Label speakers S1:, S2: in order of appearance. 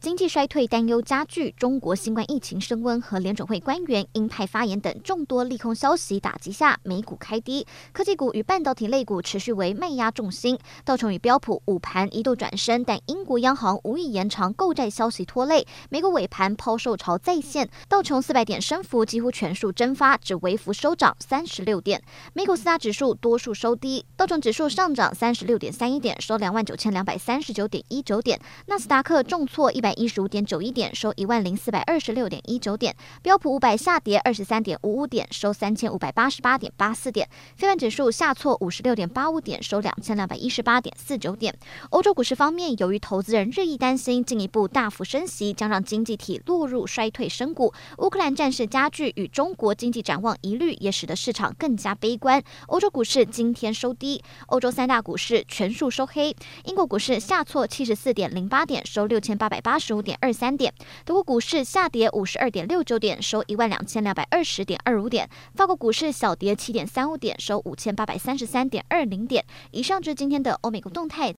S1: 经济衰退担忧加剧，中国新冠疫情升温和联准会官员鹰派发言等众多利空消息打击下，美股开低，科技股与半导体类股持续为卖压重心。道琼与标普午盘一度转升，但英国央行无意延长购债消息拖累，美股尾盘抛售潮再现，道琼四百点升幅几乎全数蒸发，只微幅收涨三十六点。美股四大指数多数收低，道琼指数上涨三十六点三一点，收两万九千两百三十九点一九点，纳斯达克重挫一百。一十五点九一点，收一万零四百二十六点一九点；标普五百下跌二十三点五五点，收三千五百八十八点八四点；费半指数下挫五十六点八五点，收两千两百一十八点四九点。欧洲股市方面，由于投资人日益担心进一步大幅升息将让经济体落入衰退深谷，乌克兰战事加剧与中国经济展望疑虑，也使得市场更加悲观。欧洲股市今天收低，欧洲三大股市全数收黑。英国股市下挫七十四点零八点，收六千八百八十五点二三点，德国股市下跌五十二点六九点，收一万两千两百二十点二五点，法国股市小跌七点三五点，收五千八百三十三点二零点。以上就是今天的欧美股动态。